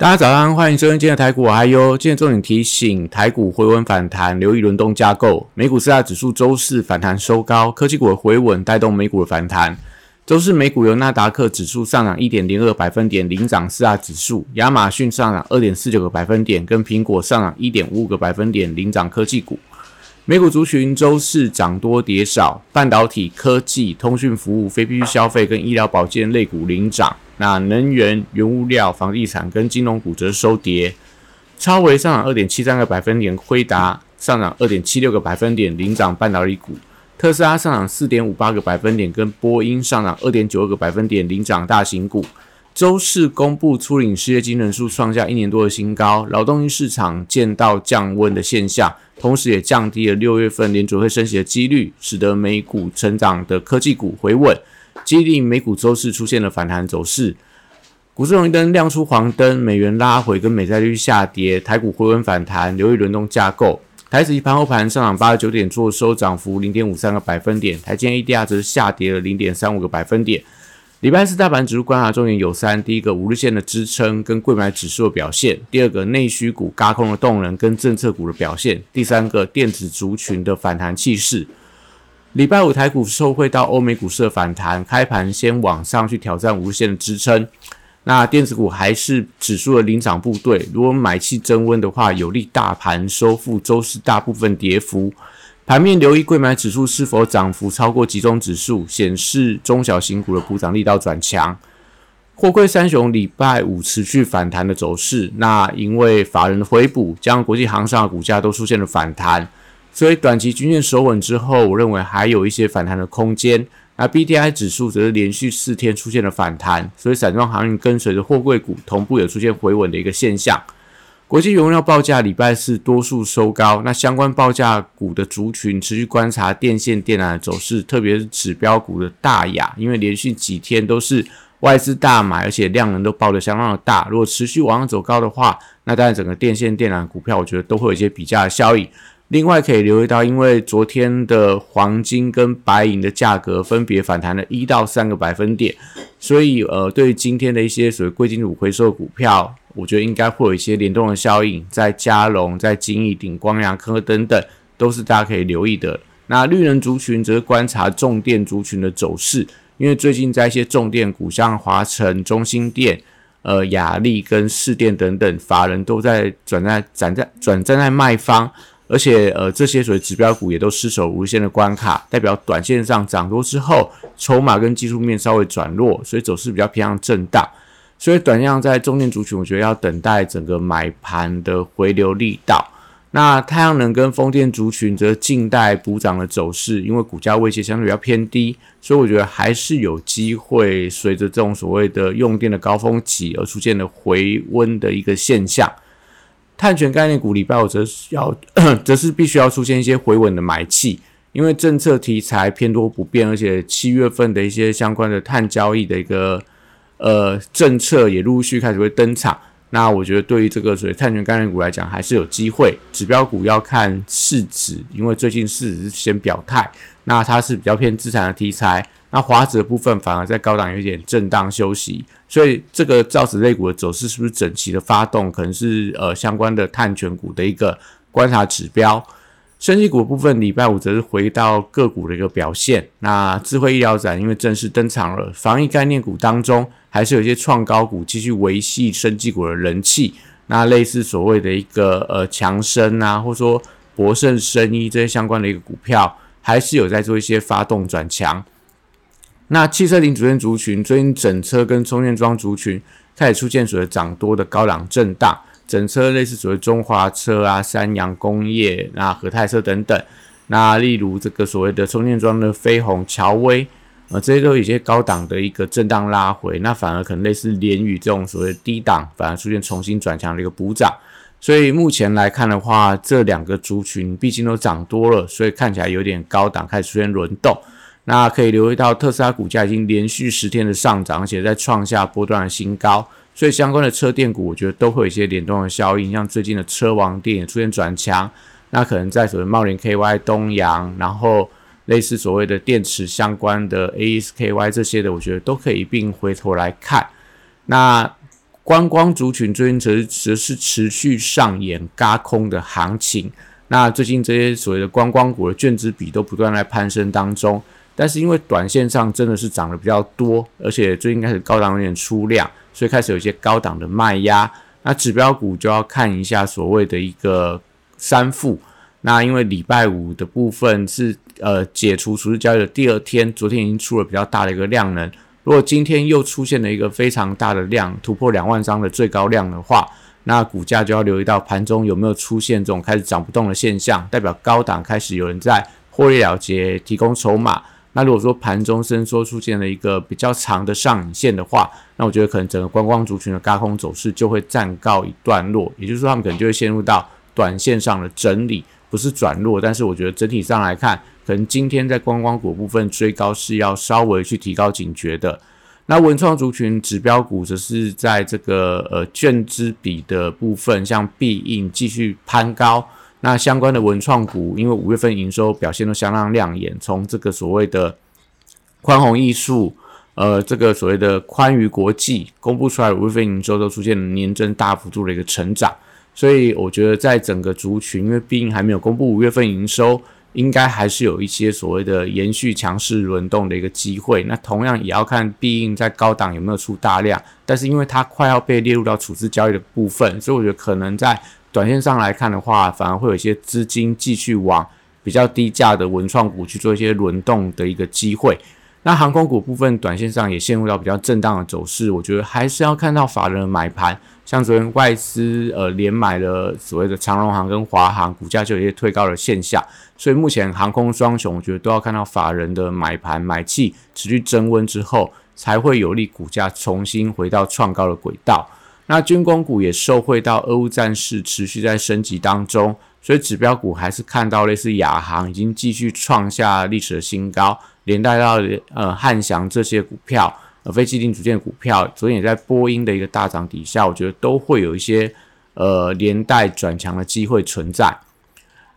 大家早上，欢迎收听今天的台股，我还有今天重点提醒：台股回稳反弹，留意轮动架构。美股四大指数周四反弹收高，科技股的回稳带动美股的反弹。周四美股由纳达克指数上涨一点零二百分点领涨四大指数，亚马逊上涨二点四九个百分点，跟苹果上涨一点五五个百分点领涨科技股。美股族群周四涨多跌少，半导体、科技、通讯服务、非必需消费跟医疗保健类股领涨。那能源、原物料、房地产跟金融股则收跌。超微上涨二点七三个百分点，辉达上涨二点七六个百分点领涨半导体股。特斯拉上涨四点五八个百分点，跟波音上涨二点九二个百分点领涨大型股。周四公布初领失业金人数创下一年多的新高，劳动力市场见到降温的现象，同时也降低了六月份联储会升息的几率，使得美股成长的科技股回稳。激励美股周四出现了反弹走势，股市红绿灯亮出黄灯，美元拉回跟美债率下跌，台股回稳反弹，留意轮动架构。台指一盘后盘上涨八十九点，做收涨幅零点五三个百分点，台积 ADR 则是下跌了零点三五个百分点。礼拜四大盘指数观察重点有三：第一个五日线的支撑跟贵买指数的表现；第二个内需股轧空的动能跟政策股的表现；第三个电子族群的反弹气势。礼拜五台股受惠到欧美股市的反弹，开盘先往上去挑战无限的支撑。那电子股还是指数的领涨部队，如果买气增温的话，有利大盘收复周四大部分跌幅。盘面留意贵买指数是否涨幅超过集中指数，显示中小型股的补涨力道转强。货柜三雄礼拜五持续反弹的走势，那因为法人的回补，将国际航商的股价都出现了反弹。所以短期均线守稳之后，我认为还有一些反弹的空间。那 B D I 指数则是连续四天出现了反弹，所以散装航运跟随着货柜股同步有出现回稳的一个现象。国际原料报价礼拜四多数收高，那相关报价股的族群持续观察电线电缆的走势，特别是指标股的大雅，因为连续几天都是外资大买，而且量能都报得相当的大。如果持续往上走高的话，那当然整个电线电缆股票，我觉得都会有一些比价的效应。另外可以留意到，因为昨天的黄金跟白银的价格分别反弹了一到三个百分点，所以呃，对于今天的一些所谓贵金属回收股票，我觉得应该会有一些联动的效应，在嘉龙、在金逸鼎、光阳科等等，都是大家可以留意的。那绿能族群则是观察重电族群的走势，因为最近在一些重电股，像华晨、中兴电、呃雅力跟市电等等，法人都在转在转在转站在卖方。而且，呃，这些所谓指标股也都失守无限的关卡，代表短线上涨多之后，筹码跟技术面稍微转弱，所以走势比较偏向震荡。所以，短线在中间族群，我觉得要等待整个买盘的回流力道。那太阳能跟风电族群则静待补涨的走势，因为股价位阶相对比较偏低，所以我觉得还是有机会随着这种所谓的用电的高峰期而出现的回温的一个现象。碳权概念股礼拜五则是要，则是必须要出现一些回稳的买气，因为政策题材偏多不变，而且七月份的一些相关的碳交易的一个呃政策也陆陆续开始会登场。那我觉得对于这个所谓碳权概念股来讲，还是有机会。指标股要看市值，因为最近市值是先表态，那它是比较偏资产的题材。那华指的部分反而在高档有点震荡休息，所以这个造纸类股的走势是不是整齐的发动，可能是呃相关的碳权股的一个观察指标。升级股部分礼拜五则是回到个股的一个表现。那智慧医疗展因为正式登场了，防疫概念股当中还是有一些创高股继续维系升级股的人气。那类似所谓的一个呃强生啊，或者说博胜生医这些相关的一个股票，还是有在做一些发动转强。那汽车零组件族群，最近整车跟充电桩族群开始出现所谓涨多的高档震荡，整车类似所谓中华车啊、三洋工业、那和泰车等等，那例如这个所谓的充电桩的飞鸿、乔威，呃，这些都有一些高档的一个震荡拉回，那反而可能类似联宇这种所谓低档，反而出现重新转强的一个补涨。所以目前来看的话，这两个族群毕竟都涨多了，所以看起来有点高档，开始出现轮动。那可以留意到特斯拉股价已经连续十天的上涨，而且在创下波段的新高。所以相关的车电股，我觉得都会有一些联动的效应，像最近的车王电也出现转强。那可能在所谓茂林 KY、东阳，然后类似所谓的电池相关的 ASKY 这些的，我觉得都可以一并回头来看。那观光族群最近则则是持续上演嘎空的行情。那最近这些所谓的观光股的券资比都不断在攀升当中，但是因为短线上真的是涨得比较多，而且最近开始高档有点出量，所以开始有一些高档的卖压。那指标股就要看一下所谓的一个。三副，那因为礼拜五的部分是呃解除除日交易的第二天，昨天已经出了比较大的一个量能。如果今天又出现了一个非常大的量，突破两万张的最高量的话，那股价就要留意到盘中有没有出现这种开始涨不动的现象，代表高档开始有人在获利了结，提供筹码。那如果说盘中伸缩出现了一个比较长的上影线的话，那我觉得可能整个观光族群的高空走势就会暂告一段落，也就是说他们可能就会陷入到。短线上的整理不是转弱，但是我觉得整体上来看，可能今天在观光股部分追高是要稍微去提高警觉的。那文创族群指标股则是在这个呃券资比的部分，像必应继续攀高。那相关的文创股，因为五月份营收表现都相当亮眼，从这个所谓的宽宏艺术，呃，这个所谓的宽娱国际公布出来五月份营收都出现了年增大幅度的一个成长。所以我觉得，在整个族群，因为毕竟还没有公布五月份营收，应该还是有一些所谓的延续强势轮动的一个机会。那同样也要看必应在高档有没有出大量，但是因为它快要被列入到处置交易的部分，所以我觉得可能在短线上来看的话，反而会有一些资金继续往比较低价的文创股去做一些轮动的一个机会。那航空股部分，短线上也陷入到比较震荡的走势，我觉得还是要看到法人的买盘。像昨天外资呃连买了所谓的长荣航跟华航，股价就有一些推高的现象，所以目前航空双雄，我觉得都要看到法人的买盘买气持续增温之后，才会有利股价重新回到创高的轨道。那军工股也受惠到俄乌战事持续在升级当中，所以指标股还是看到类似亚航已经继续创下历史的新高，连带到呃汉翔这些股票。呃，非基定组件股票昨天也在波音的一个大涨底下，我觉得都会有一些呃连带转强的机会存在。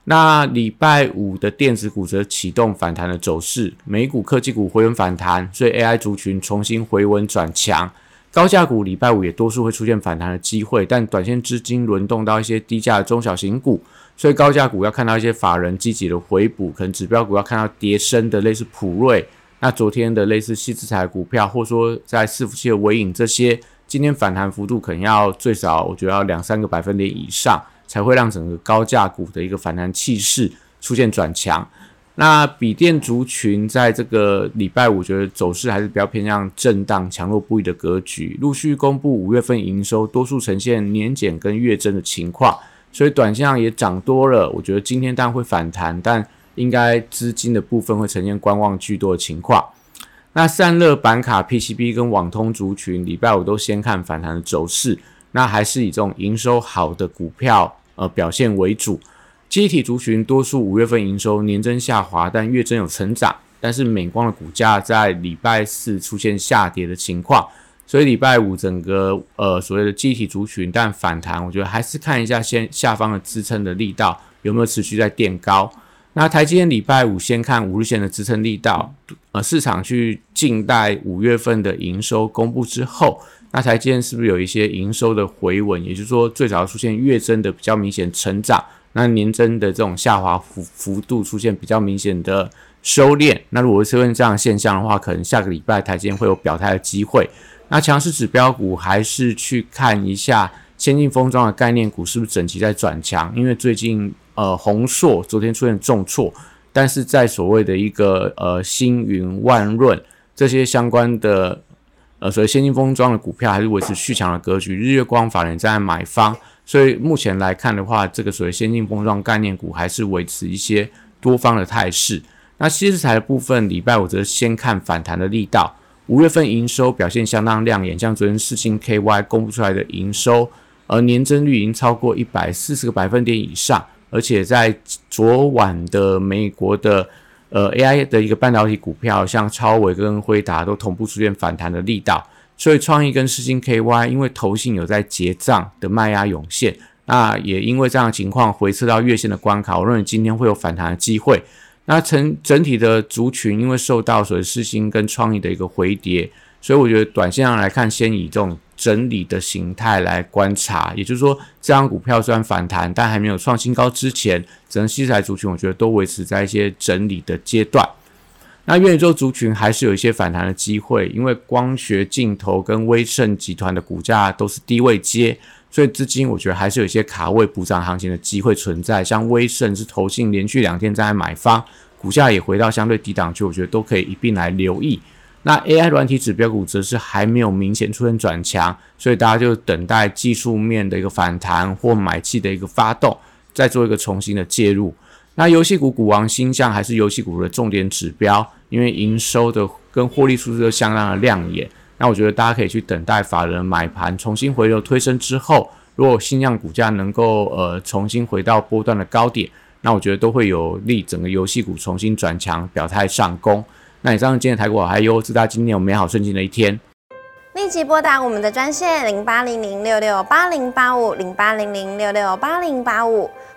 那礼拜五的电子股则启动反弹的走势，美股科技股回稳反弹，所以 AI 族群重新回稳转强。高价股礼拜五也多数会出现反弹的机会，但短线资金轮动到一些低价的中小型股，所以高价股要看到一些法人积极的回补，可能指标股要看到跌升的类似普瑞。那昨天的类似细资材股票，或说在伺服器的尾影这些，今天反弹幅度可能要最少，我觉得要两三个百分点以上，才会让整个高价股的一个反弹气势出现转强。那笔电族群在这个礼拜五，觉得走势还是比较偏向震荡、强弱不一的格局。陆续公布五月份营收，多数呈现年减跟月增的情况，所以短线上也涨多了。我觉得今天当然会反弹，但。应该资金的部分会呈现观望居多的情况。那散热板卡、PCB 跟网通族群，礼拜五都先看反弹的走势。那还是以这种营收好的股票呃表现为主。机体族群多数五月份营收年增下滑，但月增有成长。但是美光的股价在礼拜四出现下跌的情况，所以礼拜五整个呃所谓的机体族群，但反弹，我觉得还是看一下先下方的支撑的力道有没有持续在垫高。那台积电礼拜五先看五日线的支撑力道，呃，市场去静待五月份的营收公布之后，那台积电是不是有一些营收的回稳？也就是说，最早出现月增的比较明显成长，那年增的这种下滑幅幅度出现比较明显的收敛。那如果是出现这样现象的话，可能下个礼拜台积会有表态的机会。那强势指标股还是去看一下先进封装的概念股是不是整齐在转强，因为最近。呃，宏硕昨天出现重挫，但是在所谓的一个呃星云、万润这些相关的呃所谓先进封装的股票，还是维持续强的格局。日月光法人在买方，所以目前来看的话，这个所谓先进封装概念股还是维持一些多方的态势。那锡纸材的部分，礼拜五则先看反弹的力道。五月份营收表现相当亮眼，像昨天四星 KY 公布出来的营收。而年增率已经超过一百四十个百分点以上，而且在昨晚的美国的呃 AI 的一个半导体股票，像超伟跟辉达都同步出现反弹的力道，所以创意跟世星 KY 因为投信有在结账的卖压涌现，那也因为这样的情况回撤到月线的关卡，我认为今天会有反弹的机会。那成整体的族群因为受到所谓世星跟创意的一个回跌，所以我觉得短线上来看，先以这种。整理的形态来观察，也就是说，这张股票虽然反弹，但还没有创新高之前，整个西材族群我觉得都维持在一些整理的阶段。那元宇宙族群还是有一些反弹的机会，因为光学镜头跟威盛集团的股价都是低位接，所以资金我觉得还是有一些卡位补涨行情的机会存在。像威盛是投信连续两天在买方，股价也回到相对低档区，我觉得都可以一并来留意。那 AI 软体指标股则是还没有明显出现转强，所以大家就等待技术面的一个反弹或买气的一个发动，再做一个重新的介入。那游戏股股王星象还是游戏股的重点指标，因为营收的跟获利数字都相当的亮眼。那我觉得大家可以去等待法人买盘重新回流推升之后，如果星象股价能够呃重新回到波段的高点，那我觉得都会有利整个游戏股重新转强，表态上攻。那以上今天的台股还有祝大家今天有美好顺境的一天。立即拨打我们的专线零八零零六六八零八五零八零零六六八零八五。